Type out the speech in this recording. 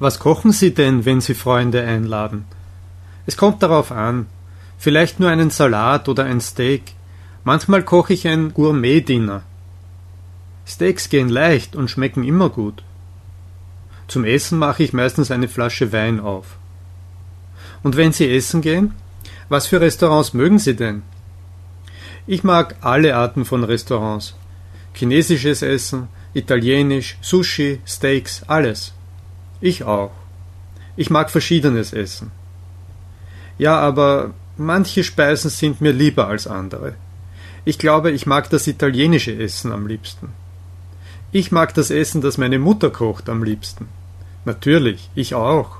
Was kochen Sie denn, wenn Sie Freunde einladen? Es kommt darauf an. Vielleicht nur einen Salat oder ein Steak. Manchmal koche ich ein Gourmet-Dinner. Steaks gehen leicht und schmecken immer gut. Zum Essen mache ich meistens eine Flasche Wein auf. Und wenn Sie essen gehen? Was für Restaurants mögen Sie denn? Ich mag alle Arten von Restaurants. Chinesisches Essen, Italienisch, Sushi, Steaks, alles. Ich auch. Ich mag verschiedenes Essen. Ja, aber manche Speisen sind mir lieber als andere. Ich glaube, ich mag das italienische Essen am liebsten. Ich mag das Essen, das meine Mutter kocht, am liebsten. Natürlich, ich auch.